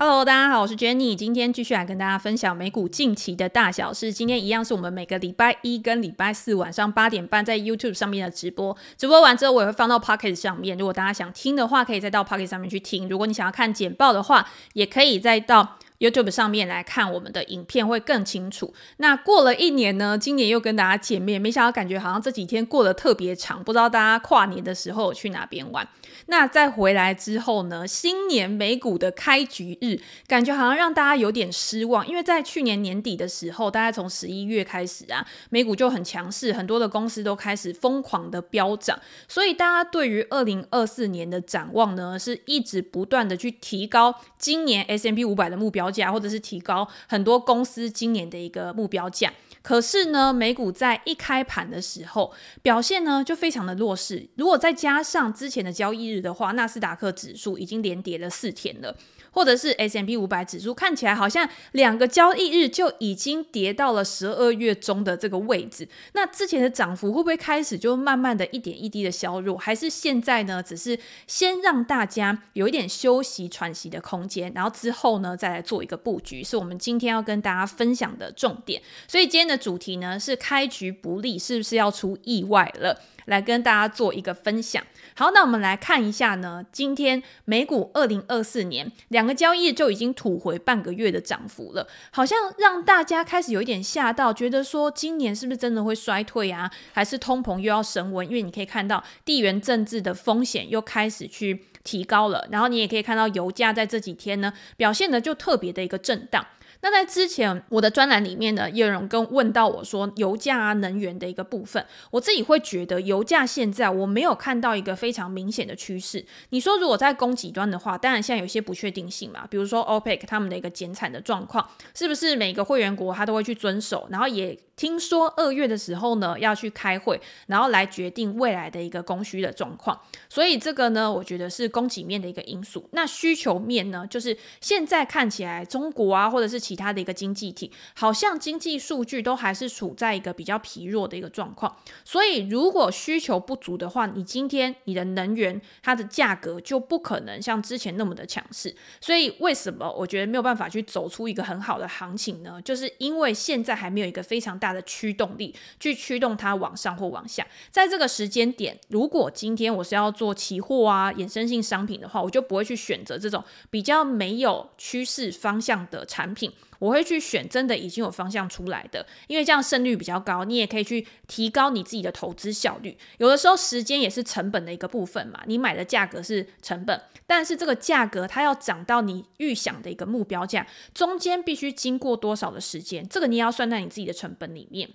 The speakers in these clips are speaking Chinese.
Hello，大家好，我是 Jenny，今天继续来跟大家分享美股近期的大小事。今天一样是我们每个礼拜一跟礼拜四晚上八点半在 YouTube 上面的直播。直播完之后，我也会放到 Pocket 上面。如果大家想听的话，可以再到 Pocket 上面去听。如果你想要看简报的话，也可以再到 YouTube 上面来看我们的影片，会更清楚。那过了一年呢，今年又跟大家见面，没想到感觉好像这几天过得特别长，不知道大家跨年的时候去哪边玩？那在回来之后呢，新年美股的开局日，感觉好像让大家有点失望，因为在去年年底的时候，大概从十一月开始啊，美股就很强势，很多的公司都开始疯狂的飙涨，所以大家对于二零二四年的展望呢，是一直不断的去提高今年 S M P 五百的目标价，或者是提高很多公司今年的一个目标价。可是呢，美股在一开盘的时候表现呢就非常的弱势。如果再加上之前的交易日的话，纳斯达克指数已经连跌了四天了。或者是 S M P 五百指数看起来好像两个交易日就已经跌到了十二月中的这个位置，那之前的涨幅会不会开始就慢慢的一点一滴的削弱？还是现在呢，只是先让大家有一点休息喘息的空间，然后之后呢再来做一个布局，是我们今天要跟大家分享的重点。所以今天的主题呢是开局不利，是不是要出意外了？来跟大家做一个分享。好，那我们来看一下呢，今天美股二零二四年两个交易日就已经吐回半个月的涨幅了，好像让大家开始有一点吓到，觉得说今年是不是真的会衰退啊？还是通膨又要升温？因为你可以看到地缘政治的风险又开始去提高了，然后你也可以看到油价在这几天呢表现的就特别的一个震荡。那在之前我的专栏里面呢，也有人跟问到我说，油价啊、能源的一个部分，我自己会觉得油价现在我没有看到一个非常明显的趋势。你说如果在供给端的话，当然现在有些不确定性嘛，比如说 OPEC 他们的一个减产的状况，是不是每个会员国他都会去遵守？然后也听说二月的时候呢要去开会，然后来决定未来的一个供需的状况。所以这个呢，我觉得是供给面的一个因素。那需求面呢，就是现在看起来中国啊，或者是其他的一个经济体，好像经济数据都还是处在一个比较疲弱的一个状况。所以如果需求不足的话，你今天你的能源它的价格就不可能像之前那么的强势。所以为什么我觉得没有办法去走出一个很好的行情呢？就是因为现在还没有一个非常大它的驱动力去驱动它往上或往下。在这个时间点，如果今天我是要做期货啊，衍生性商品的话，我就不会去选择这种比较没有趋势方向的产品，我会去选真的已经有方向出来的，因为这样胜率比较高，你也可以去提高你自己的投资效率。有的时候时间也是成本的一个部分嘛，你买的价格是成本，但是这个价格它要涨到你预想的一个目标价，中间必须经过多少的时间，这个你也要算在你自己的成本里面。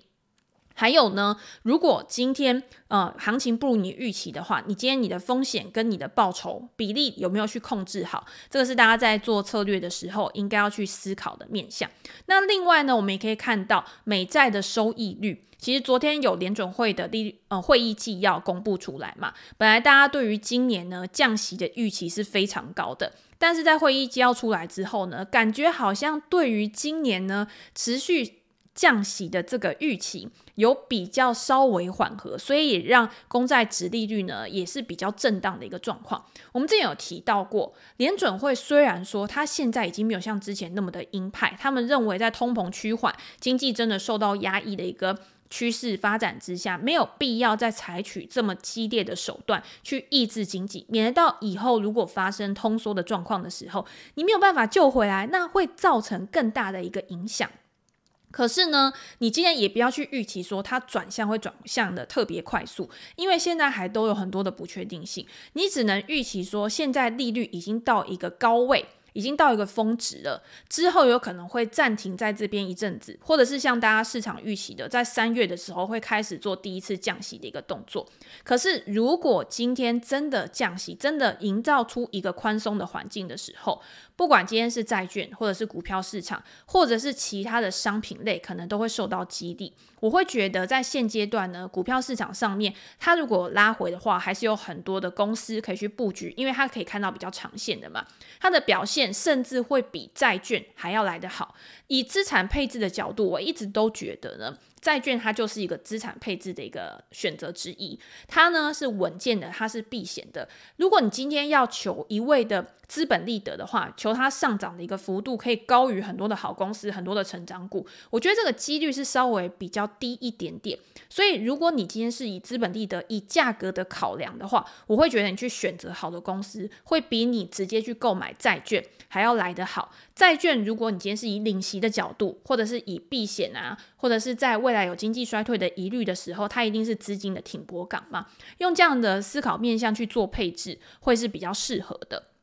还有呢，如果今天呃行情不如你预期的话，你今天你的风险跟你的报酬比例有没有去控制好？这个是大家在做策略的时候应该要去思考的面向。那另外呢，我们也可以看到美债的收益率，其实昨天有联准会的利呃会议纪要公布出来嘛，本来大家对于今年呢降息的预期是非常高的，但是在会议纪要出来之后呢，感觉好像对于今年呢持续。降息的这个预期有比较稍微缓和，所以也让公债殖利率呢也是比较震荡的一个状况。我们之前有提到过，联准会虽然说它现在已经没有像之前那么的鹰派，他们认为在通膨趋缓、经济真的受到压抑的一个趋势发展之下，没有必要再采取这么激烈的手段去抑制经济，免得到以后如果发生通缩的状况的时候，你没有办法救回来，那会造成更大的一个影响。可是呢，你今天也不要去预期说它转向会转向的特别快速，因为现在还都有很多的不确定性。你只能预期说，现在利率已经到一个高位，已经到一个峰值了，之后有可能会暂停在这边一阵子，或者是像大家市场预期的，在三月的时候会开始做第一次降息的一个动作。可是如果今天真的降息，真的营造出一个宽松的环境的时候，不管今天是债券，或者是股票市场，或者是其他的商品类，可能都会受到激励。我会觉得在现阶段呢，股票市场上面，它如果拉回的话，还是有很多的公司可以去布局，因为它可以看到比较长线的嘛，它的表现甚至会比债券还要来得好。以资产配置的角度，我一直都觉得呢。债券它就是一个资产配置的一个选择之一，它呢是稳健的，它是避险的。如果你今天要求一味的资本利得的话，求它上涨的一个幅度可以高于很多的好公司、很多的成长股，我觉得这个几率是稍微比较低一点点。所以，如果你今天是以资本利得、以价格的考量的话，我会觉得你去选择好的公司，会比你直接去购买债券还要来得好。债券，如果你今天是以领息的角度，或者是以避险啊，或者是在未来有经济衰退的疑虑的时候，它一定是资金的挺泊港嘛。用这样的思考面向去做配置，会是比较适合的。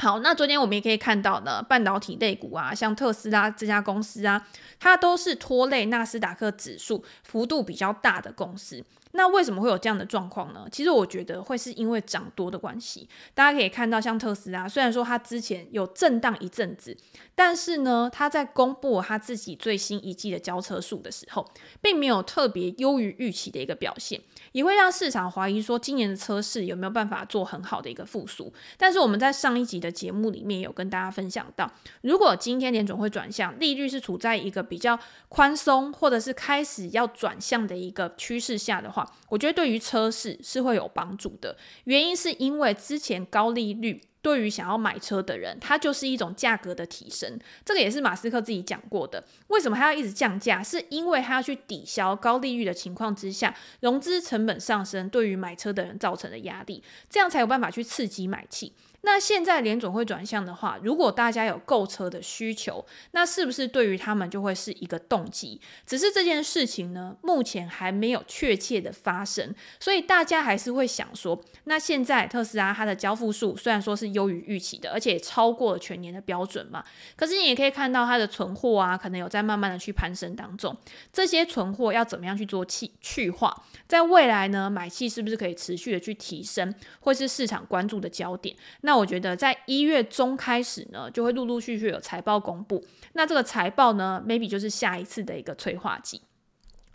好，那昨天我们也可以看到呢，半导体类股啊，像特斯拉这家公司啊，它都是拖累纳斯达克指数幅度比较大的公司。那为什么会有这样的状况呢？其实我觉得会是因为涨多的关系。大家可以看到，像特斯拉，虽然说它之前有震荡一阵子，但是呢，它在公布它自己最新一季的交车数的时候，并没有特别优于预期的一个表现，也会让市场怀疑说今年的车市有没有办法做很好的一个复苏。但是我们在上一集的节目里面有跟大家分享到，如果今天联准会转向，利率是处在一个比较宽松，或者是开始要转向的一个趋势下的话，我觉得对于车市是会有帮助的，原因是因为之前高利率对于想要买车的人，它就是一种价格的提升。这个也是马斯克自己讲过的。为什么他要一直降价？是因为他要去抵消高利率的情况之下，融资成本上升对于买车的人造成的压力，这样才有办法去刺激买气。那现在联总会转向的话，如果大家有购车的需求，那是不是对于他们就会是一个动机？只是这件事情呢，目前还没有确切的发生，所以大家还是会想说，那现在特斯拉它的交付数虽然说是优于预期的，而且超过了全年的标准嘛，可是你也可以看到它的存货啊，可能有在慢慢的去攀升当中。这些存货要怎么样去做去去化？在未来呢，买气是不是可以持续的去提升，会是市场关注的焦点？那那我觉得，在一月中开始呢，就会陆陆续续有财报公布。那这个财报呢，maybe 就是下一次的一个催化剂。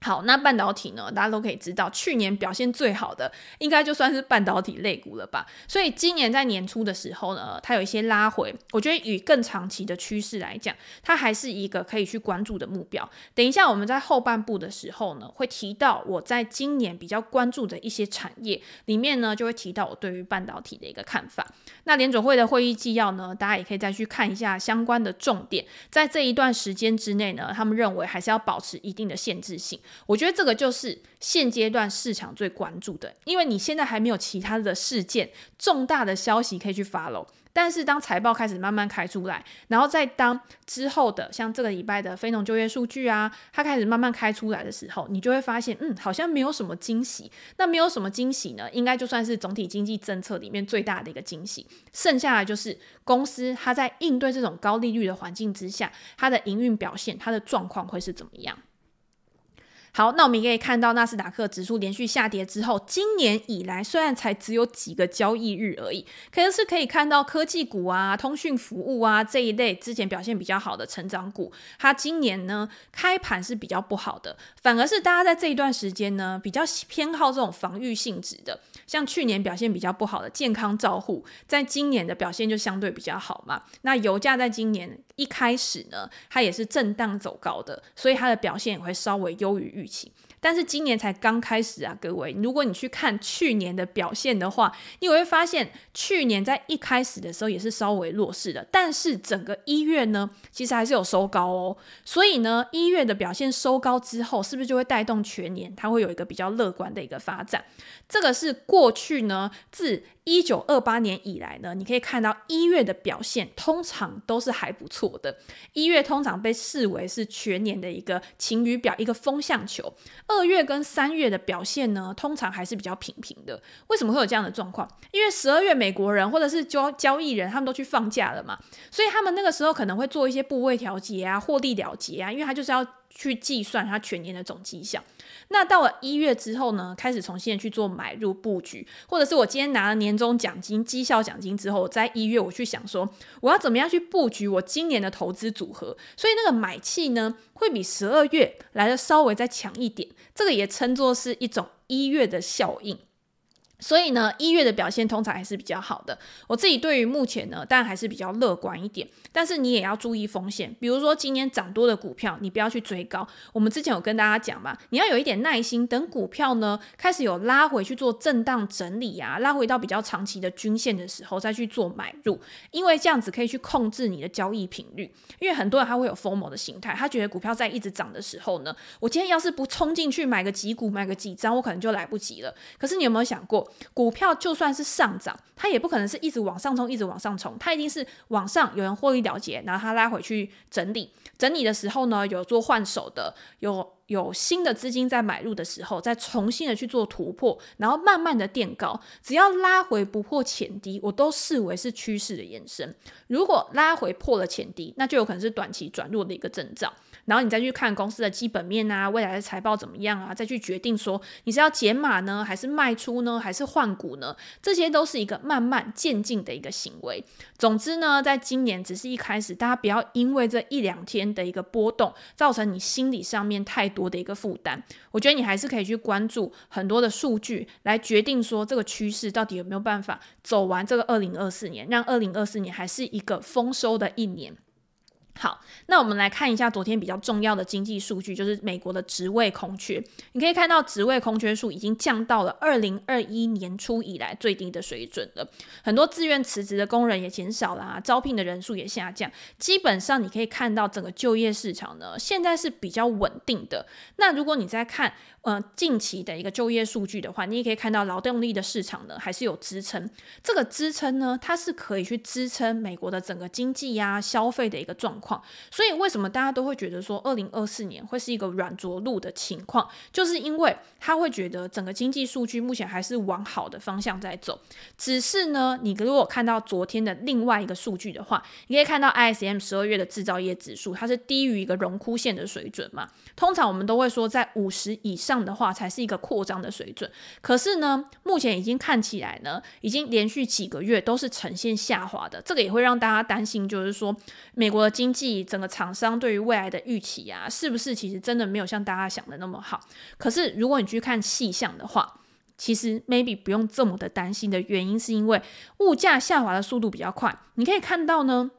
好，那半导体呢，大家都可以知道，去年表现最好的应该就算是半导体类股了吧。所以今年在年初的时候呢，它有一些拉回，我觉得与更长期的趋势来讲，它还是一个可以去关注的目标。等一下我们在后半部的时候呢，会提到我在今年比较关注的一些产业里面呢，就会提到我对于半导体的一个看法。那联总会的会议纪要呢，大家也可以再去看一下相关的重点，在这一段时间之内呢，他们认为还是要保持一定的限制性。我觉得这个就是现阶段市场最关注的，因为你现在还没有其他的事件、重大的消息可以去 follow。但是当财报开始慢慢开出来，然后再当之后的像这个礼拜的非农就业数据啊，它开始慢慢开出来的时候，你就会发现，嗯，好像没有什么惊喜。那没有什么惊喜呢，应该就算是总体经济政策里面最大的一个惊喜。剩下来就是公司它在应对这种高利率的环境之下，它的营运表现、它的状况会是怎么样？好，那我们也可以看到纳斯达克指数连续下跌之后，今年以来虽然才只有几个交易日而已，可是可以看到科技股啊、通讯服务啊这一类之前表现比较好的成长股，它今年呢开盘是比较不好的，反而是大家在这一段时间呢比较偏好这种防御性质的，像去年表现比较不好的健康照护，在今年的表现就相对比较好嘛。那油价在今年一开始呢，它也是震荡走高的，所以它的表现也会稍微优于预。剧情。但是今年才刚开始啊，各位，如果你去看去年的表现的话，你会发现去年在一开始的时候也是稍微弱势的，但是整个一月呢，其实还是有收高哦。所以呢，一月的表现收高之后，是不是就会带动全年它会有一个比较乐观的一个发展？这个是过去呢自一九二八年以来呢，你可以看到一月的表现通常都是还不错的。一月通常被视为是全年的一个晴雨表，一个风向球。二月跟三月的表现呢，通常还是比较平平的。为什么会有这样的状况？因为十二月美国人或者是交交易人他们都去放假了嘛，所以他们那个时候可能会做一些部位调节啊、获利了结啊，因为他就是要。去计算他全年的总绩效。那到了一月之后呢，开始从现在去做买入布局，或者是我今天拿了年终奖金、绩效奖金之后，在一月我去想说，我要怎么样去布局我今年的投资组合。所以那个买气呢，会比十二月来的稍微再强一点。这个也称作是一种一月的效应。所以呢，一月的表现通常还是比较好的。我自己对于目前呢，当然还是比较乐观一点。但是你也要注意风险，比如说今年涨多的股票，你不要去追高。我们之前有跟大家讲嘛，你要有一点耐心，等股票呢开始有拉回去做震荡整理啊，拉回到比较长期的均线的时候再去做买入，因为这样子可以去控制你的交易频率。因为很多人他会有 FOMO 的心态，他觉得股票在一直涨的时候呢，我今天要是不冲进去买个几股，买个几张，我可能就来不及了。可是你有没有想过？股票就算是上涨，它也不可能是一直往上冲，一直往上冲，它一定是往上有人获利了结，然后它拉回去整理，整理的时候呢，有做换手的，有有新的资金在买入的时候，再重新的去做突破，然后慢慢的垫高，只要拉回不破前低，我都视为是趋势的延伸。如果拉回破了前低，那就有可能是短期转弱的一个征兆。然后你再去看公司的基本面啊，未来的财报怎么样啊，再去决定说你是要减码呢，还是卖出呢，还是换股呢？这些都是一个慢慢渐进的一个行为。总之呢，在今年只是一开始，大家不要因为这一两天的一个波动，造成你心理上面太多的一个负担。我觉得你还是可以去关注很多的数据，来决定说这个趋势到底有没有办法走完这个二零二四年，让二零二四年还是一个丰收的一年。好，那我们来看一下昨天比较重要的经济数据，就是美国的职位空缺。你可以看到职位空缺数已经降到了二零二一年初以来最低的水准了，很多自愿辞职的工人也减少了，招聘的人数也下降。基本上你可以看到整个就业市场呢，现在是比较稳定的。那如果你在看，呃，近期的一个就业数据的话，你也可以看到劳动力的市场呢还是有支撑。这个支撑呢，它是可以去支撑美国的整个经济呀、消费的一个状况。况所以为什么大家都会觉得说，二零二四年会是一个软着陆的情况，就是因为他会觉得整个经济数据目前还是往好的方向在走。只是呢，你如果看到昨天的另外一个数据的话，你可以看到 ISM 十二月的制造业指数，它是低于一个荣枯线的水准嘛。通常我们都会说在五十以上。的话才是一个扩张的水准，可是呢，目前已经看起来呢，已经连续几个月都是呈现下滑的，这个也会让大家担心，就是说美国的经计整个厂商对于未来的预期啊，是不是其实真的没有像大家想的那么好？可是如果你去看细项的话，其实 maybe 不用这么的担心的原因，是因为物价下滑的速度比较快，你可以看到呢，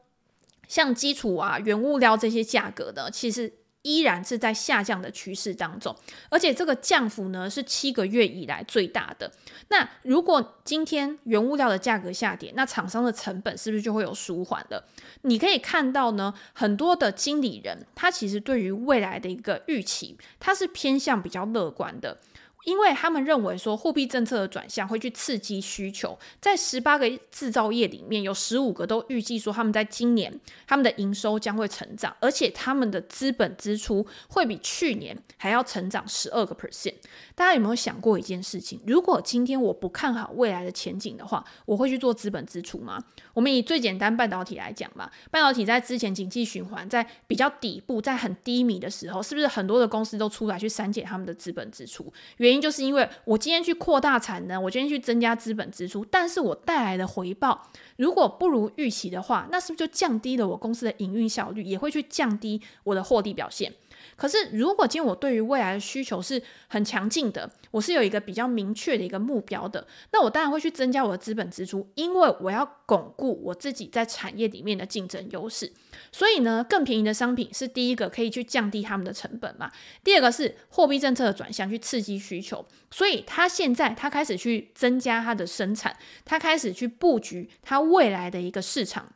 像基础啊、原物料这些价格的，其实。依然是在下降的趋势当中，而且这个降幅呢是七个月以来最大的。那如果今天原物料的价格下跌，那厂商的成本是不是就会有舒缓了？你可以看到呢，很多的经理人他其实对于未来的一个预期，他是偏向比较乐观的。因为他们认为说货币政策的转向会去刺激需求，在十八个制造业里面有十五个都预计说他们在今年他们的营收将会成长，而且他们的资本支出会比去年还要成长十二个 percent。大家有没有想过一件事情？如果今天我不看好未来的前景的话，我会去做资本支出吗？我们以最简单半导体来讲吧，半导体在之前经济循环在比较底部，在很低迷的时候，是不是很多的公司都出来去删减他们的资本支出？原因就是因为我今天去扩大产能，我今天去增加资本支出，但是我带来的回报如果不如预期的话，那是不是就降低了我公司的营运效率，也会去降低我的获利表现？可是，如果今天我对于未来的需求是很强劲的，我是有一个比较明确的一个目标的，那我当然会去增加我的资本支出，因为我要巩固我自己在产业里面的竞争优势。所以呢，更便宜的商品是第一个可以去降低他们的成本嘛。第二个是货币政策的转向去刺激需求，所以他现在他开始去增加他的生产，他开始去布局他未来的一个市场。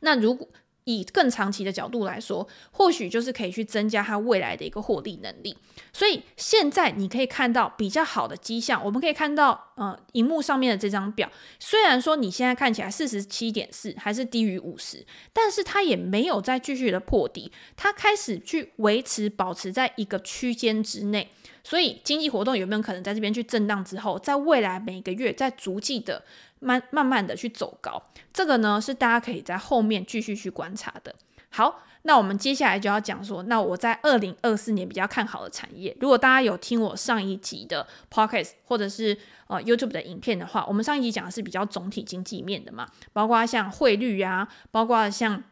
那如果以更长期的角度来说，或许就是可以去增加它未来的一个获利能力。所以现在你可以看到比较好的迹象，我们可以看到，呃，荧幕上面的这张表，虽然说你现在看起来四十七点四还是低于五十，但是它也没有再继续的破底，它开始去维持保持在一个区间之内。所以经济活动有没有可能在这边去震荡之后，在未来每个月再逐季的慢慢慢的去走高？这个呢是大家可以在后面继续去观察的。好，那我们接下来就要讲说，那我在二零二四年比较看好的产业。如果大家有听我上一集的 p o c k e t 或者是呃 YouTube 的影片的话，我们上一集讲的是比较总体经济面的嘛，包括像汇率啊，包括像。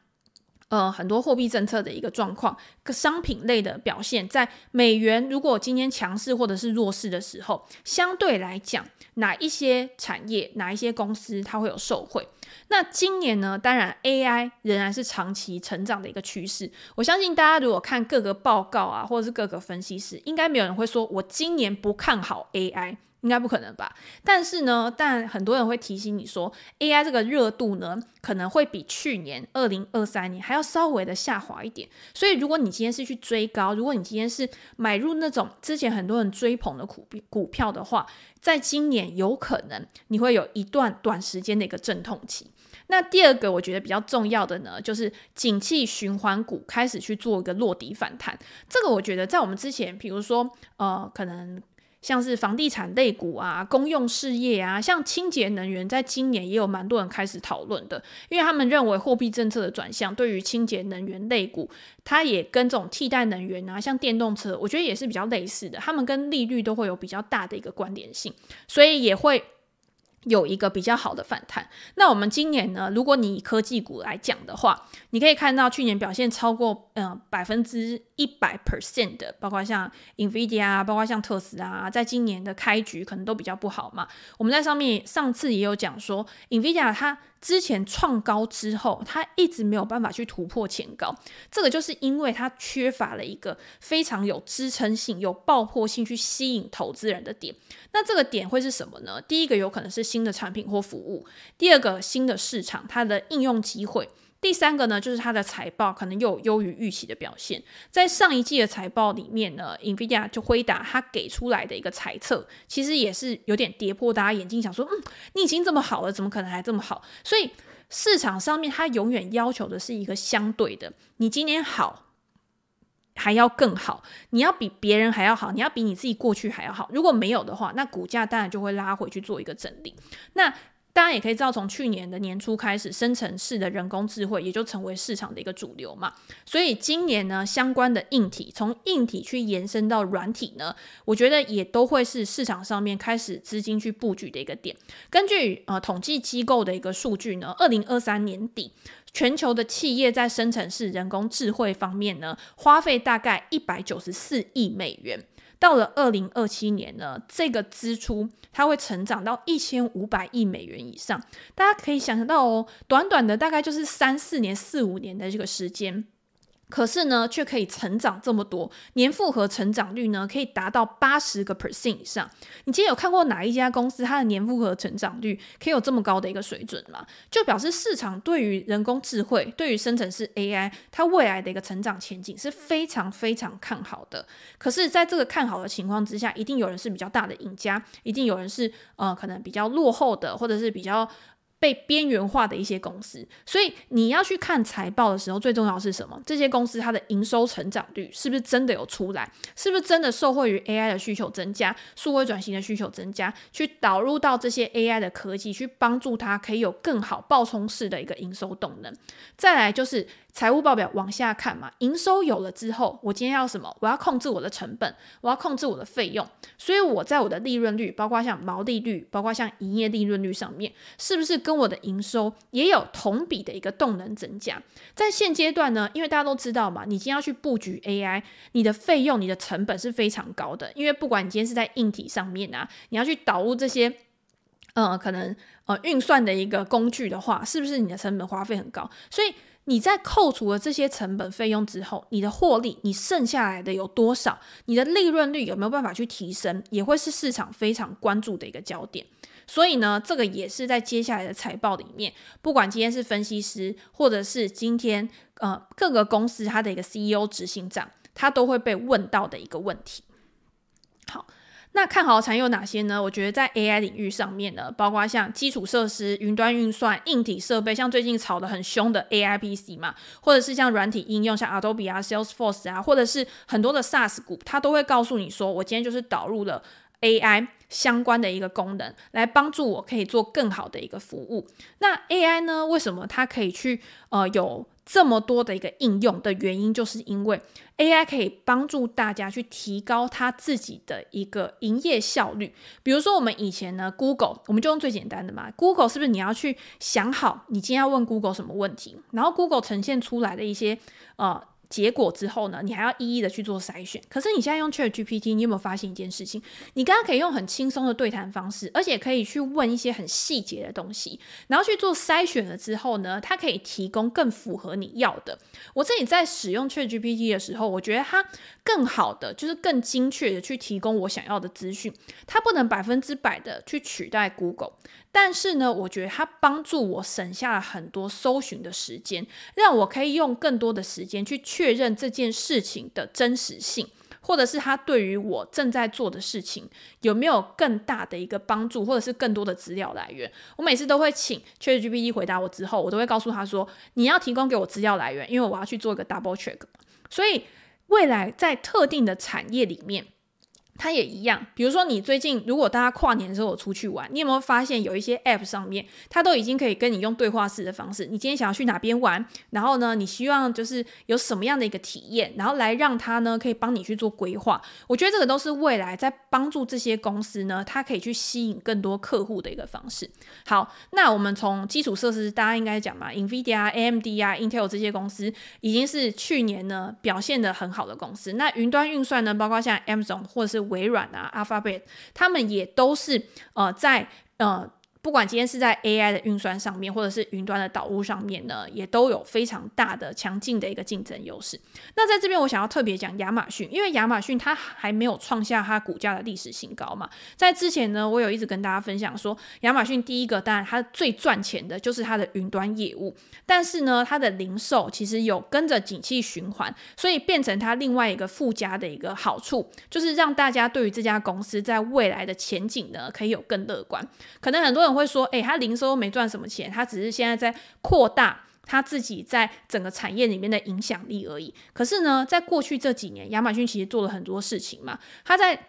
呃，很多货币政策的一个状况，商品类的表现，在美元如果今天强势或者是弱势的时候，相对来讲，哪一些产业、哪一些公司它会有受惠？那今年呢，当然 AI 仍然是长期成长的一个趋势。我相信大家如果看各个报告啊，或者是各个分析师，应该没有人会说我今年不看好 AI。应该不可能吧？但是呢，但很多人会提醒你说，AI 这个热度呢，可能会比去年二零二三年还要稍微的下滑一点。所以，如果你今天是去追高，如果你今天是买入那种之前很多人追捧的股股票的话，在今年有可能你会有一段短时间的一个阵痛期。那第二个我觉得比较重要的呢，就是景气循环股开始去做一个落底反弹。这个我觉得在我们之前，比如说呃，可能。像是房地产类股啊、公用事业啊，像清洁能源，在今年也有蛮多人开始讨论的，因为他们认为货币政策的转向对于清洁能源类股，它也跟这种替代能源啊，像电动车，我觉得也是比较类似的，他们跟利率都会有比较大的一个关联性，所以也会。有一个比较好的反弹。那我们今年呢，如果你以科技股来讲的话，你可以看到去年表现超过嗯百分之一百 percent 的，包括像 NVIDIA 啊，包括像特斯拉，在今年的开局可能都比较不好嘛。我们在上面上次也有讲说，NVIDIA 它。之前创高之后，它一直没有办法去突破前高，这个就是因为它缺乏了一个非常有支撑性、有爆破性去吸引投资人的点。那这个点会是什么呢？第一个有可能是新的产品或服务，第二个新的市场，它的应用机会。第三个呢，就是它的财报可能又优于预期的表现。在上一季的财报里面呢，NVIDIA 就辉达它给出来的一个猜测，其实也是有点跌破大家眼镜，想说，嗯，你已经这么好了，怎么可能还这么好？所以市场上面它永远要求的是一个相对的，你今年好，还要更好，你要比别人还要好，你要比你自己过去还要好。如果没有的话，那股价当然就会拉回去做一个整理。那大家也可以知道，从去年的年初开始，生成式的人工智慧也就成为市场的一个主流嘛。所以今年呢，相关的硬体，从硬体去延伸到软体呢，我觉得也都会是市场上面开始资金去布局的一个点。根据呃统计机构的一个数据呢，二零二三年底，全球的企业在生成式人工智慧方面呢，花费大概一百九十四亿美元。到了二零二七年呢，这个支出它会成长到一千五百亿美元以上。大家可以想象到哦，短短的大概就是三四年、四五年的这个时间。可是呢，却可以成长这么多，年复合成长率呢，可以达到八十个 percent 以上。你今天有看过哪一家公司它的年复合成长率可以有这么高的一个水准吗？就表示市场对于人工智慧、对于生成式 AI，它未来的一个成长前景是非常非常看好的。可是，在这个看好的情况之下，一定有人是比较大的赢家，一定有人是呃可能比较落后的，或者是比较。被边缘化的一些公司，所以你要去看财报的时候，最重要是什么？这些公司它的营收成长率是不是真的有出来？是不是真的受惠于 AI 的需求增加、数位转型的需求增加，去导入到这些 AI 的科技，去帮助它可以有更好爆冲式的一个营收动能？再来就是。财务报表往下看嘛，营收有了之后，我今天要什么？我要控制我的成本，我要控制我的费用，所以我在我的利润率，包括像毛利率，包括像营业利润率上面，是不是跟我的营收也有同比的一个动能增加？在现阶段呢，因为大家都知道嘛，你今天要去布局 AI，你的费用、你的成本是非常高的，因为不管你今天是在硬体上面啊，你要去导入这些，呃，可能呃运算的一个工具的话，是不是你的成本花费很高？所以。你在扣除了这些成本费用之后，你的获利，你剩下来的有多少？你的利润率有没有办法去提升？也会是市场非常关注的一个焦点。所以呢，这个也是在接下来的财报里面，不管今天是分析师，或者是今天呃各个公司它的一个 CEO 执行长，他都会被问到的一个问题。好。那看好的产业有哪些呢？我觉得在 AI 领域上面呢，包括像基础设施、云端运算、硬体设备，像最近炒得很凶的 AI PC 嘛，或者是像软体应用，像 Adobe 啊、Salesforce 啊，或者是很多的 SaaS 股，它都会告诉你说，我今天就是导入了 AI 相关的一个功能，来帮助我可以做更好的一个服务。那 AI 呢，为什么它可以去呃有这么多的一个应用的原因，就是因为 AI 可以帮助大家去提高他自己的一个营业效率。比如说，我们以前呢，Google，我们就用最简单的嘛，Google 是不是你要去想好你今天要问 Google 什么问题，然后 Google 呈现出来的一些呃。结果之后呢，你还要一一的去做筛选。可是你现在用 ChatGPT，你有没有发现一件事情？你刚刚可以用很轻松的对谈方式，而且可以去问一些很细节的东西，然后去做筛选了之后呢，它可以提供更符合你要的。我自己在使用 ChatGPT 的时候，我觉得它更好的就是更精确的去提供我想要的资讯。它不能百分之百的去取代 Google。但是呢，我觉得它帮助我省下了很多搜寻的时间，让我可以用更多的时间去确确认这件事情的真实性，或者是他对于我正在做的事情有没有更大的一个帮助，或者是更多的资料来源。我每次都会请 ChatGPT 回答我之后，我都会告诉他说：“你要提供给我资料来源，因为我要去做一个 double check。”所以未来在特定的产业里面。它也一样，比如说你最近如果大家跨年的时候出去玩，你有没有发现有一些 App 上面，它都已经可以跟你用对话式的方式，你今天想要去哪边玩，然后呢，你希望就是有什么样的一个体验，然后来让它呢可以帮你去做规划。我觉得这个都是未来在帮助这些公司呢，它可以去吸引更多客户的一个方式。好，那我们从基础设施，大家应该讲嘛，NVIDIA、AMD 啊、Intel 这些公司已经是去年呢表现得很好的公司。那云端运算呢，包括像 Amazon 或者是微软啊，Alphabet，他们也都是呃在呃。不管今天是在 AI 的运算上面，或者是云端的导入上面呢，也都有非常大的强劲的一个竞争优势。那在这边，我想要特别讲亚马逊，因为亚马逊它还没有创下它股价的历史新高嘛。在之前呢，我有一直跟大家分享说，亚马逊第一个当然它最赚钱的就是它的云端业务，但是呢，它的零售其实有跟着景气循环，所以变成它另外一个附加的一个好处，就是让大家对于这家公司在未来的前景呢，可以有更乐观。可能很多人会说，诶，他零售没赚什么钱，他只是现在在扩大他自己在整个产业里面的影响力而已。可是呢，在过去这几年，亚马逊其实做了很多事情嘛，他在。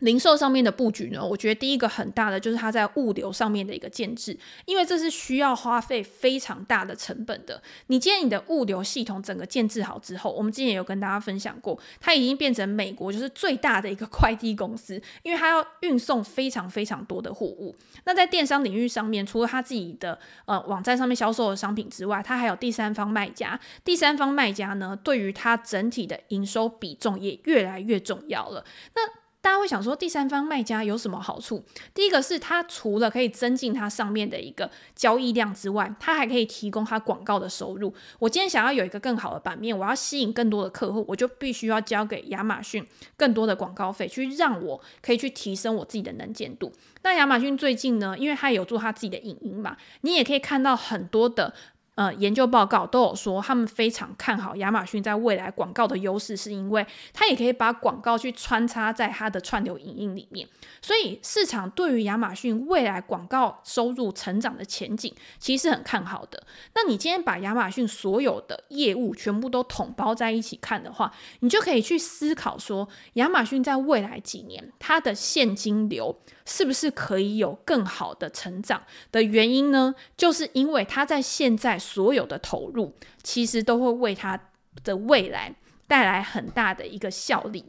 零售上面的布局呢，我觉得第一个很大的就是它在物流上面的一个建制，因为这是需要花费非常大的成本的。你今天你的物流系统整个建制好之后，我们之前有跟大家分享过，它已经变成美国就是最大的一个快递公司，因为它要运送非常非常多的货物。那在电商领域上面，除了它自己的呃网站上面销售的商品之外，它还有第三方卖家。第三方卖家呢，对于它整体的营收比重也越来越重要了。那大家会想说，第三方卖家有什么好处？第一个是它除了可以增进它上面的一个交易量之外，它还可以提供它广告的收入。我今天想要有一个更好的版面，我要吸引更多的客户，我就必须要交给亚马逊更多的广告费，去让我可以去提升我自己的能见度。那亚马逊最近呢，因为它有做它自己的影音嘛，你也可以看到很多的。呃，研究报告都有说，他们非常看好亚马逊在未来广告的优势，是因为它也可以把广告去穿插在它的串流影音里面，所以市场对于亚马逊未来广告收入成长的前景其实是很看好的。那你今天把亚马逊所有的业务全部都统包在一起看的话，你就可以去思考说，亚马逊在未来几年它的现金流是不是可以有更好的成长的原因呢？就是因为他在现在。所有的投入其实都会为他的未来带来很大的一个效力。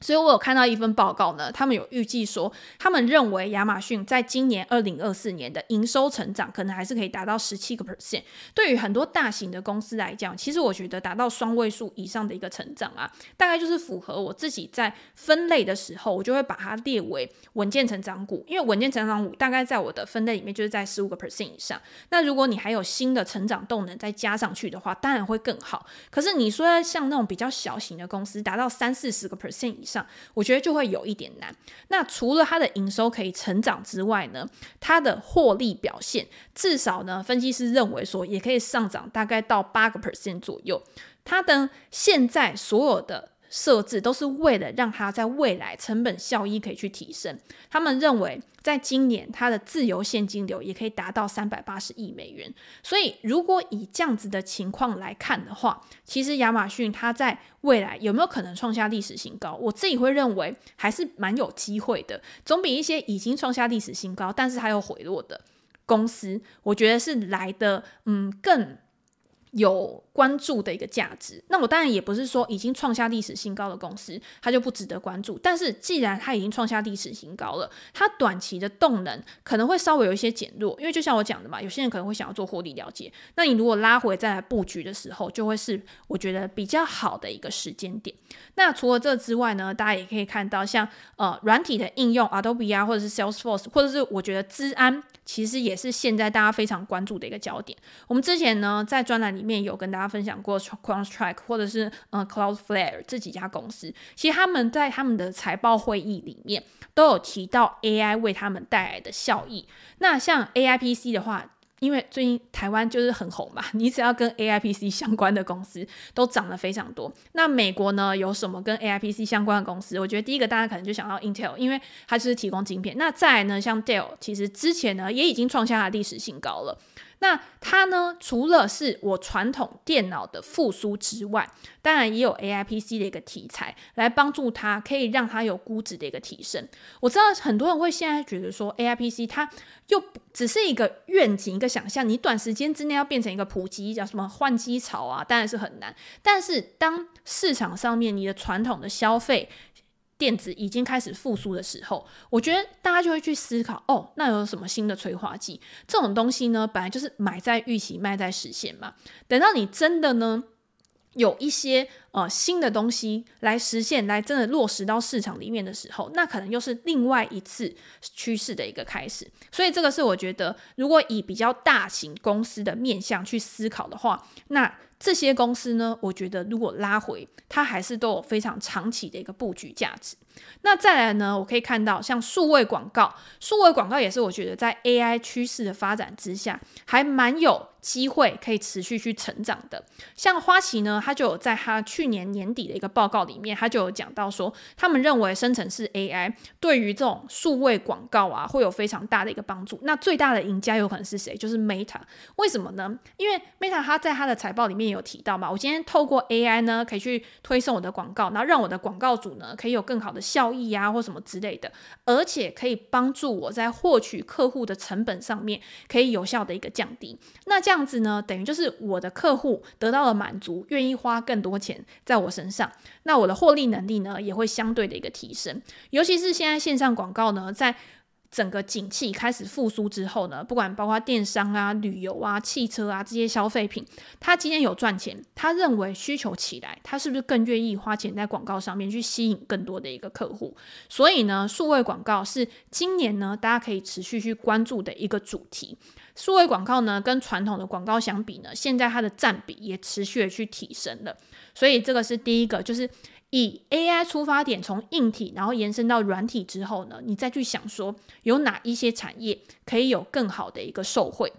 所以我有看到一份报告呢，他们有预计说，他们认为亚马逊在今年二零二四年的营收成长可能还是可以达到十七个 percent。对于很多大型的公司来讲，其实我觉得达到双位数以上的一个成长啊，大概就是符合我自己在分类的时候，我就会把它列为稳健成长股，因为稳健成长股大概在我的分类里面就是在十五个 percent 以上。那如果你还有新的成长动能再加上去的话，当然会更好。可是你说像那种比较小型的公司，达到三四十个 percent 以上。我觉得就会有一点难。那除了它的营收可以成长之外呢，它的获利表现至少呢，分析师认为说也可以上涨大概到八个 percent 左右。它的现在所有的。设置都是为了让它在未来成本效益可以去提升。他们认为，在今年它的自由现金流也可以达到三百八十亿美元。所以，如果以这样子的情况来看的话，其实亚马逊它在未来有没有可能创下历史新高？我自己会认为还是蛮有机会的，总比一些已经创下历史新高，但是还有回落的公司，我觉得是来的嗯更。有关注的一个价值，那我当然也不是说已经创下历史新高的公司，它就不值得关注。但是既然它已经创下历史新高了，它短期的动能可能会稍微有一些减弱，因为就像我讲的嘛，有些人可能会想要做获利了结。那你如果拉回再来布局的时候，就会是我觉得比较好的一个时间点。那除了这之外呢，大家也可以看到像呃软体的应用，Adobe 啊，或者是 Salesforce，或者是我觉得资安。其实也是现在大家非常关注的一个焦点。我们之前呢，在专栏里面有跟大家分享过 CrowdStrike 或者是呃 Cloudflare 这几家公司，其实他们在他们的财报会议里面都有提到 AI 为他们带来的效益。那像 AIPC 的话，因为最近台湾就是很红嘛，你只要跟 AIPC 相关的公司都涨了非常多。那美国呢，有什么跟 AIPC 相关的公司？我觉得第一个大家可能就想到 Intel，因为它就是提供晶片。那再来呢，像 Dell，其实之前呢也已经创下了历史新高了。那它呢，除了是我传统电脑的复苏之外，当然也有 AIPC 的一个题材来帮助它，可以让它有估值的一个提升。我知道很多人会现在觉得说 AIPC 它又只是一个愿景、一个想象，你短时间之内要变成一个普及，叫什么换机潮啊，当然是很难。但是当市场上面你的传统的消费，电子已经开始复苏的时候，我觉得大家就会去思考哦，那有什么新的催化剂？这种东西呢，本来就是买在预期，卖在实现嘛。等到你真的呢，有一些呃新的东西来实现，来真的落实到市场里面的时候，那可能又是另外一次趋势的一个开始。所以这个是我觉得，如果以比较大型公司的面向去思考的话，那。这些公司呢，我觉得如果拉回，它还是都有非常长期的一个布局价值。那再来呢，我可以看到像数位广告，数位广告也是我觉得在 AI 趋势的发展之下，还蛮有机会可以持续去成长的。像花旗呢，他就有在他去年年底的一个报告里面，他就有讲到说，他们认为生成式 AI 对于这种数位广告啊，会有非常大的一个帮助。那最大的赢家有可能是谁？就是 Meta。为什么呢？因为 Meta 他在他的财报里面有提到嘛，我今天透过 AI 呢，可以去推送我的广告，然后让我的广告主呢，可以有更好的效益啊，或什么之类的，而且可以帮助我在获取客户的成本上面可以有效的一个降低。那这样子呢，等于就是我的客户得到了满足，愿意花更多钱在我身上，那我的获利能力呢也会相对的一个提升。尤其是现在线上广告呢，在整个景气开始复苏之后呢，不管包括电商啊、旅游啊、汽车啊这些消费品，他今天有赚钱，他认为需求起来，他是不是更愿意花钱在广告上面去吸引更多的一个客户？所以呢，数位广告是今年呢大家可以持续去关注的一个主题。数位广告呢跟传统的广告相比呢，现在它的占比也持续的去提升了。所以这个是第一个，就是。以 AI 出发点，从硬体然后延伸到软体之后呢，你再去想说有哪一些产业可以有更好的一个受惠，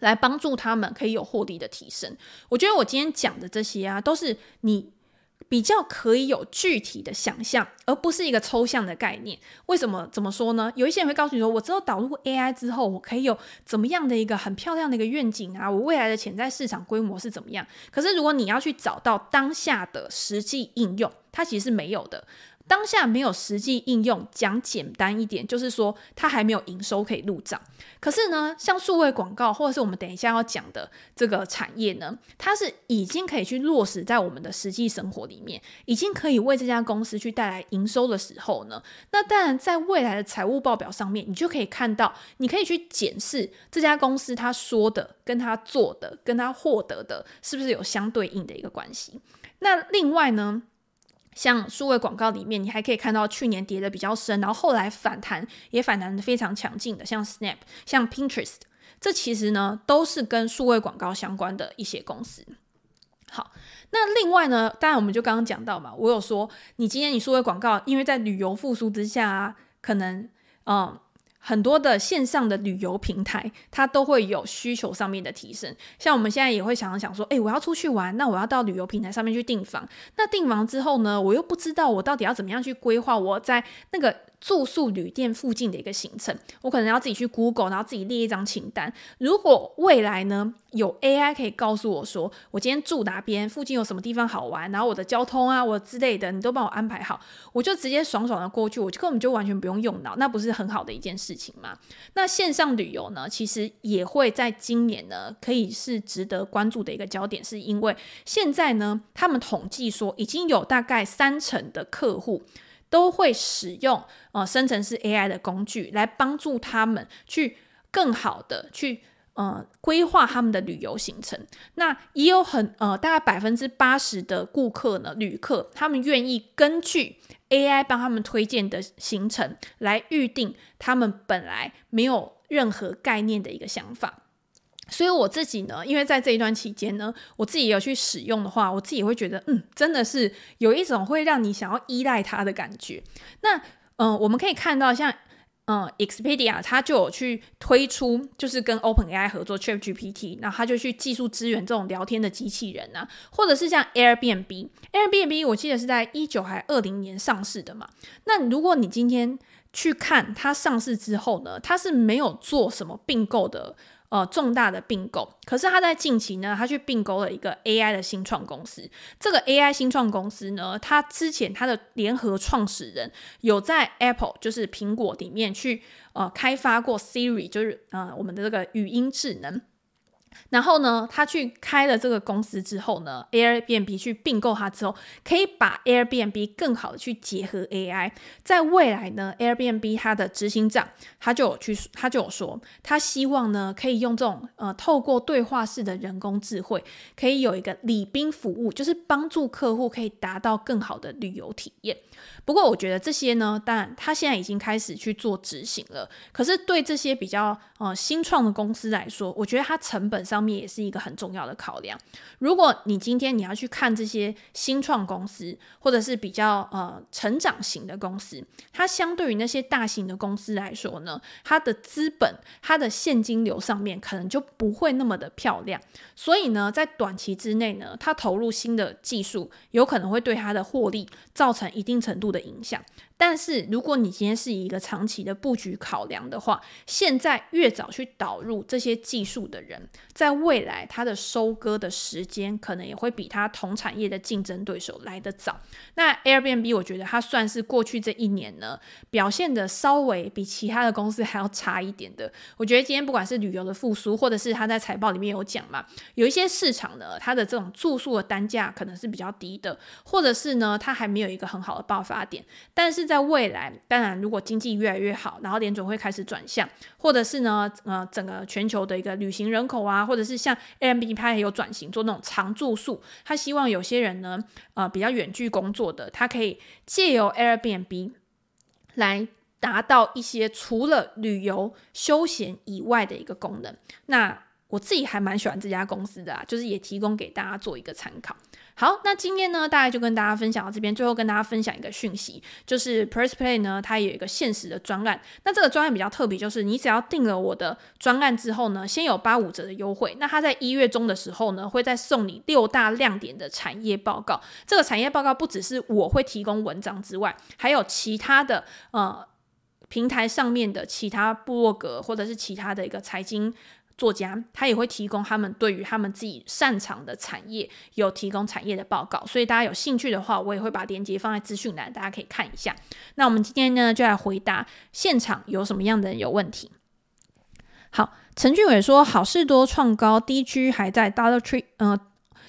来帮助他们可以有获利的提升。我觉得我今天讲的这些啊，都是你。比较可以有具体的想象，而不是一个抽象的概念。为什么？怎么说呢？有一些人会告诉你说，我之后导入 AI 之后，我可以有怎么样的一个很漂亮的一个愿景啊，我未来的潜在市场规模是怎么样？可是如果你要去找到当下的实际应用，它其实是没有的。当下没有实际应用，讲简单一点，就是说它还没有营收可以入账。可是呢，像数位广告，或者是我们等一下要讲的这个产业呢，它是已经可以去落实在我们的实际生活里面，已经可以为这家公司去带来营收的时候呢，那当然在未来的财务报表上面，你就可以看到，你可以去检视这家公司他说的、跟他做的、跟他获得的，是不是有相对应的一个关系。那另外呢，像数位广告里面，你还可以看到去年跌的比较深，然后后来反弹也反弹得非常强劲的，像 Snap、像 Pinterest，这其实呢都是跟数位广告相关的一些公司。好，那另外呢，当然我们就刚刚讲到嘛，我有说你今天你数位广告，因为在旅游复苏之下啊，可能嗯。很多的线上的旅游平台，它都会有需求上面的提升。像我们现在也会想想说，诶，我要出去玩，那我要到旅游平台上面去订房。那订房之后呢，我又不知道我到底要怎么样去规划我在那个住宿旅店附近的一个行程，我可能要自己去 Google，然后自己列一张清单。如果未来呢，有 AI 可以告诉我说，我今天住哪边，附近有什么地方好玩，然后我的交通啊，我之类的，你都帮我安排好，我就直接爽爽的过去，我就根本就完全不用用脑，那不是很好的一件事情吗？那线上旅游呢，其实也会在今年呢，可以是值得关注的一个焦点，是因为现在呢，他们统计说已经有大概三成的客户。都会使用呃生成式 AI 的工具来帮助他们去更好的去呃规划他们的旅游行程。那也有很呃大概百分之八十的顾客呢，旅客他们愿意根据 AI 帮他们推荐的行程来预定他们本来没有任何概念的一个想法。所以我自己呢，因为在这一段期间呢，我自己有去使用的话，我自己会觉得，嗯，真的是有一种会让你想要依赖它的感觉。那，嗯、我们可以看到像，嗯、，Expedia 它就有去推出，就是跟 OpenAI 合作 ChatGPT，然后它就去技术支援这种聊天的机器人啊，或者是像 Airbnb，Airbnb 我记得是在一九还二零年上市的嘛。那如果你今天去看它上市之后呢，它是没有做什么并购的。呃，重大的并购，可是他在近期呢，他去并购了一个 AI 的新创公司。这个 AI 新创公司呢，他之前他的联合创始人有在 Apple，就是苹果里面去呃开发过 Siri，就是呃我们的这个语音智能。然后呢，他去开了这个公司之后呢，Airbnb 去并购它之后，可以把 Airbnb 更好的去结合 AI。在未来呢，Airbnb 它的执行长他就有去，他就有说，他希望呢可以用这种呃透过对话式的人工智慧，可以有一个礼宾服务，就是帮助客户可以达到更好的旅游体验。不过我觉得这些呢，当然他现在已经开始去做执行了。可是对这些比较呃新创的公司来说，我觉得它成本上面也是一个很重要的考量。如果你今天你要去看这些新创公司，或者是比较呃成长型的公司，它相对于那些大型的公司来说呢，它的资本、它的现金流上面可能就不会那么的漂亮。所以呢，在短期之内呢，它投入新的技术，有可能会对它的获利造成一定程度的影响。但是，如果你今天是以一个长期的布局考量的话，现在越早去导入这些技术的人，在未来他的收割的时间可能也会比他同产业的竞争对手来得早。那 Airbnb 我觉得它算是过去这一年呢表现的稍微比其他的公司还要差一点的。我觉得今天不管是旅游的复苏，或者是他在财报里面有讲嘛，有一些市场呢，它的这种住宿的单价可能是比较低的，或者是呢，它还没有一个很好的爆发点，但是。在未来，当然，如果经济越来越好，然后联准会开始转向，或者是呢，呃，整个全球的一个旅行人口啊，或者是像 Airbnb 它也有转型做那种长住宿，他希望有些人呢，呃，比较远距工作的，他可以借由 Airbnb 来达到一些除了旅游休闲以外的一个功能。那我自己还蛮喜欢这家公司的啊，就是也提供给大家做一个参考。好，那今天呢，大概就跟大家分享到这边。最后跟大家分享一个讯息，就是 PressPlay 呢，它有一个限时的专案。那这个专案比较特别，就是你只要订了我的专案之后呢，先有八五折的优惠。那它在一月中的时候呢，会再送你六大亮点的产业报告。这个产业报告不只是我会提供文章之外，还有其他的呃平台上面的其他部落格或者是其他的一个财经。作家他也会提供他们对于他们自己擅长的产业有提供产业的报告，所以大家有兴趣的话，我也会把链接放在资讯栏，大家可以看一下。那我们今天呢，就来回答现场有什么样的人有问题。好，陈俊伟说好事多创高，DG 还在 Dollar Tree，呃，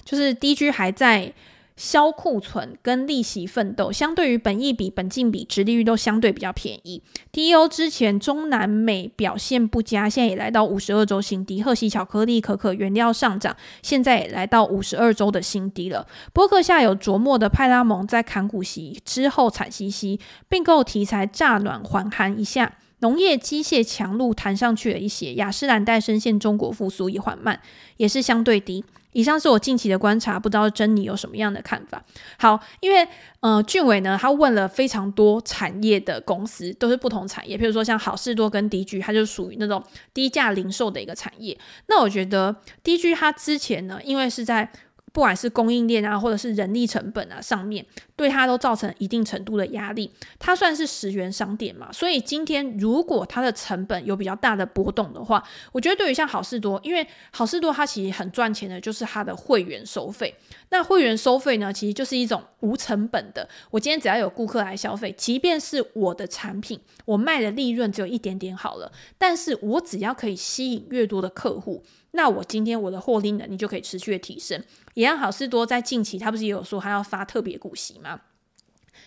就是 DG 还在。销库存跟利息奋斗，相对于本益比、本净比、殖利率都相对比较便宜。DEO 之前中南美表现不佳，现在也来到五十二周新低。贺喜巧克力、可可原料上涨，现在也来到五十二周的新低了。波克夏有琢磨的派拉蒙在砍股息之后惨兮兮，并购题材乍暖还寒一下，农业机械强路弹上去了一些。雅诗兰黛深陷中国复苏也缓慢，也是相对低。以上是我近期的观察，不知道珍妮有什么样的看法？好，因为呃，俊伟呢，他问了非常多产业的公司，都是不同产业，譬如说像好事多跟 DG，它就属于那种低价零售的一个产业。那我觉得 DG 它之前呢，因为是在不管是供应链啊，或者是人力成本啊上面，对它都造成一定程度的压力。它算是十元商店嘛，所以今天如果它的成本有比较大的波动的话，我觉得对于像好事多，因为好事多它其实很赚钱的，就是它的会员收费。那会员收费呢，其实就是一种无成本的。我今天只要有顾客来消费，即便是我的产品，我卖的利润只有一点点好了，但是我只要可以吸引越多的客户，那我今天我的获利能力就可以持续的提升。一样，好事多在近期，他不是也有说他要发特别股息吗？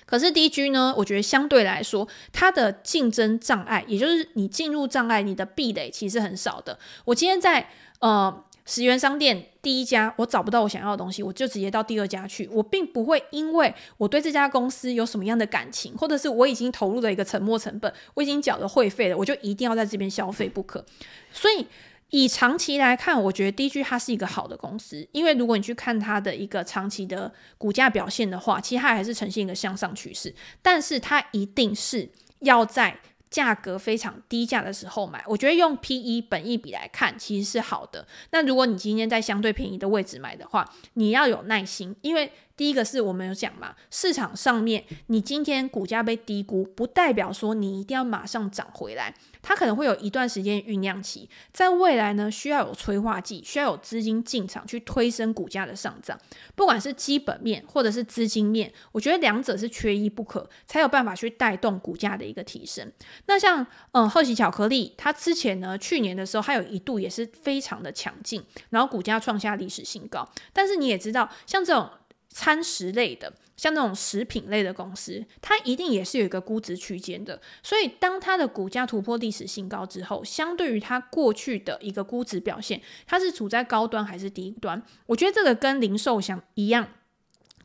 可是 DG 呢，我觉得相对来说，它的竞争障碍，也就是你进入障碍，你的壁垒其实很少的。我今天在呃十元商店第一家，我找不到我想要的东西，我就直接到第二家去。我并不会因为我对这家公司有什么样的感情，或者是我已经投入了一个沉没成本，我已经缴了会费了，我就一定要在这边消费不可。所以。以长期来看，我觉得 DG 它是一个好的公司，因为如果你去看它的一个长期的股价表现的话，其实它还是呈现一个向上趋势。但是它一定是要在价格非常低价的时候买。我觉得用 PE 本益比来看，其实是好的。那如果你今天在相对便宜的位置买的话，你要有耐心，因为。第一个是我们有讲嘛，市场上面你今天股价被低估，不代表说你一定要马上涨回来，它可能会有一段时间酝酿期，在未来呢，需要有催化剂，需要有资金进场去推升股价的上涨，不管是基本面或者是资金面，我觉得两者是缺一不可，才有办法去带动股价的一个提升。那像嗯贺喜巧克力，它之前呢，去年的时候，它有一度也是非常的强劲，然后股价创下历史新高，但是你也知道，像这种。餐食类的，像那种食品类的公司，它一定也是有一个估值区间的。所以，当它的股价突破历史新高之后，相对于它过去的一个估值表现，它是处在高端还是低端？我觉得这个跟零售想一样。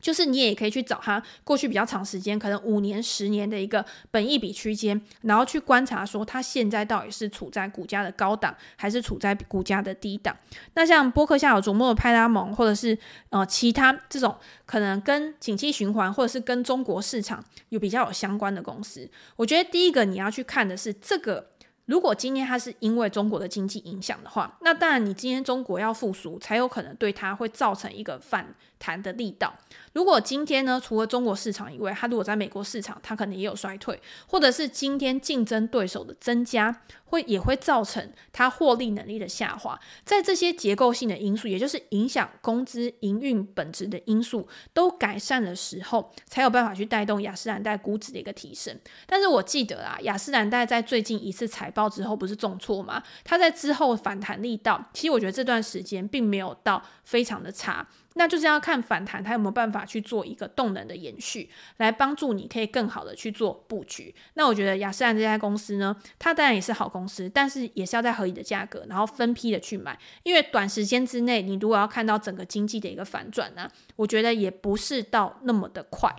就是你也可以去找它过去比较长时间，可能五年、十年的一个本益比区间，然后去观察说它现在到底是处在股价的高档，还是处在股价的低档。那像波克夏有琢磨的派拉蒙，或者是呃其他这种可能跟景气循环，或者是跟中国市场有比较有相关的公司，我觉得第一个你要去看的是这个。如果今天它是因为中国的经济影响的话，那当然你今天中国要复苏，才有可能对它会造成一个反弹的力道。如果今天呢，除了中国市场以外，它如果在美国市场，它可能也有衰退，或者是今天竞争对手的增加，会也会造成它获利能力的下滑。在这些结构性的因素，也就是影响工资营运本质的因素都改善的时候，才有办法去带动雅诗兰黛估值的一个提升。但是我记得啊，雅诗兰黛在最近一次财报之后不是重挫吗？它在之后反弹力道，其实我觉得这段时间并没有到非常的差。那就是要看反弹，它有没有办法去做一个动能的延续，来帮助你可以更好的去做布局。那我觉得雅诗兰这家公司呢，它当然也是好公司，但是也是要在合理的价格，然后分批的去买，因为短时间之内，你如果要看到整个经济的一个反转呢，我觉得也不是到那么的快。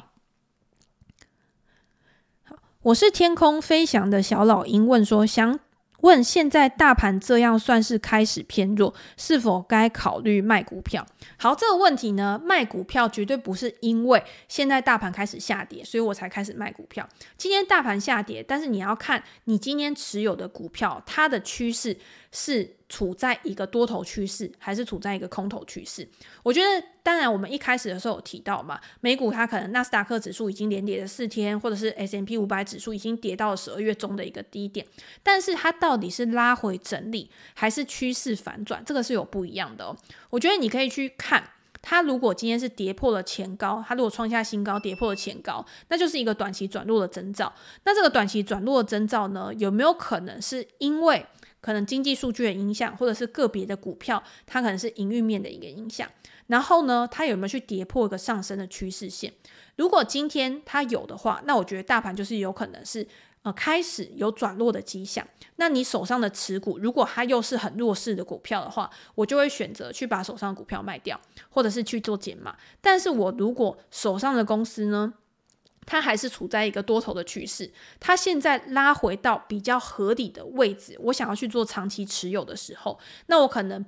我是天空飞翔的小老鹰，问说想。问现在大盘这样算是开始偏弱，是否该考虑卖股票？好，这个问题呢，卖股票绝对不是因为现在大盘开始下跌，所以我才开始卖股票。今天大盘下跌，但是你要看你今天持有的股票，它的趋势是。处在一个多头趋势，还是处在一个空头趋势？我觉得，当然，我们一开始的时候有提到嘛，美股它可能纳斯达克指数已经连跌了四天，或者是 S M P 五百指数已经跌到了十二月中的一个低点，但是它到底是拉回整理，还是趋势反转？这个是有不一样的哦。我觉得你可以去看，它如果今天是跌破了前高，它如果创下新高，跌破了前高，那就是一个短期转弱的征兆。那这个短期转弱的征兆呢，有没有可能是因为？可能经济数据的影响，或者是个别的股票，它可能是营运面的一个影响。然后呢，它有没有去跌破一个上升的趋势线？如果今天它有的话，那我觉得大盘就是有可能是呃开始有转弱的迹象。那你手上的持股，如果它又是很弱势的股票的话，我就会选择去把手上的股票卖掉，或者是去做减码。但是我如果手上的公司呢，它还是处在一个多头的趋势，它现在拉回到比较合理的位置，我想要去做长期持有的时候，那我可能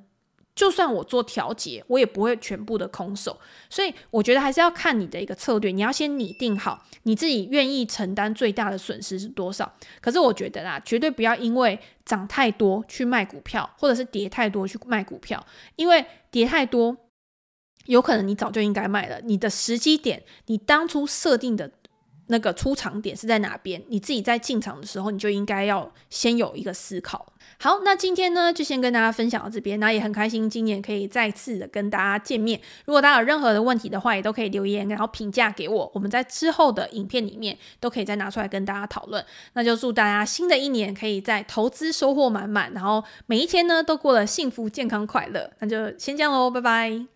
就算我做调节，我也不会全部的空手。所以我觉得还是要看你的一个策略，你要先拟定好你自己愿意承担最大的损失是多少。可是我觉得啦，绝对不要因为涨太多去卖股票，或者是跌太多去卖股票，因为跌太多。有可能你早就应该卖了。你的时机点，你当初设定的那个出场点是在哪边？你自己在进场的时候，你就应该要先有一个思考。好，那今天呢，就先跟大家分享到这边。那也很开心，今年可以再次的跟大家见面。如果大家有任何的问题的话，也都可以留言，然后评价给我。我们在之后的影片里面都可以再拿出来跟大家讨论。那就祝大家新的一年可以在投资收获满满，然后每一天呢都过得幸福、健康、快乐。那就先这样喽，拜拜。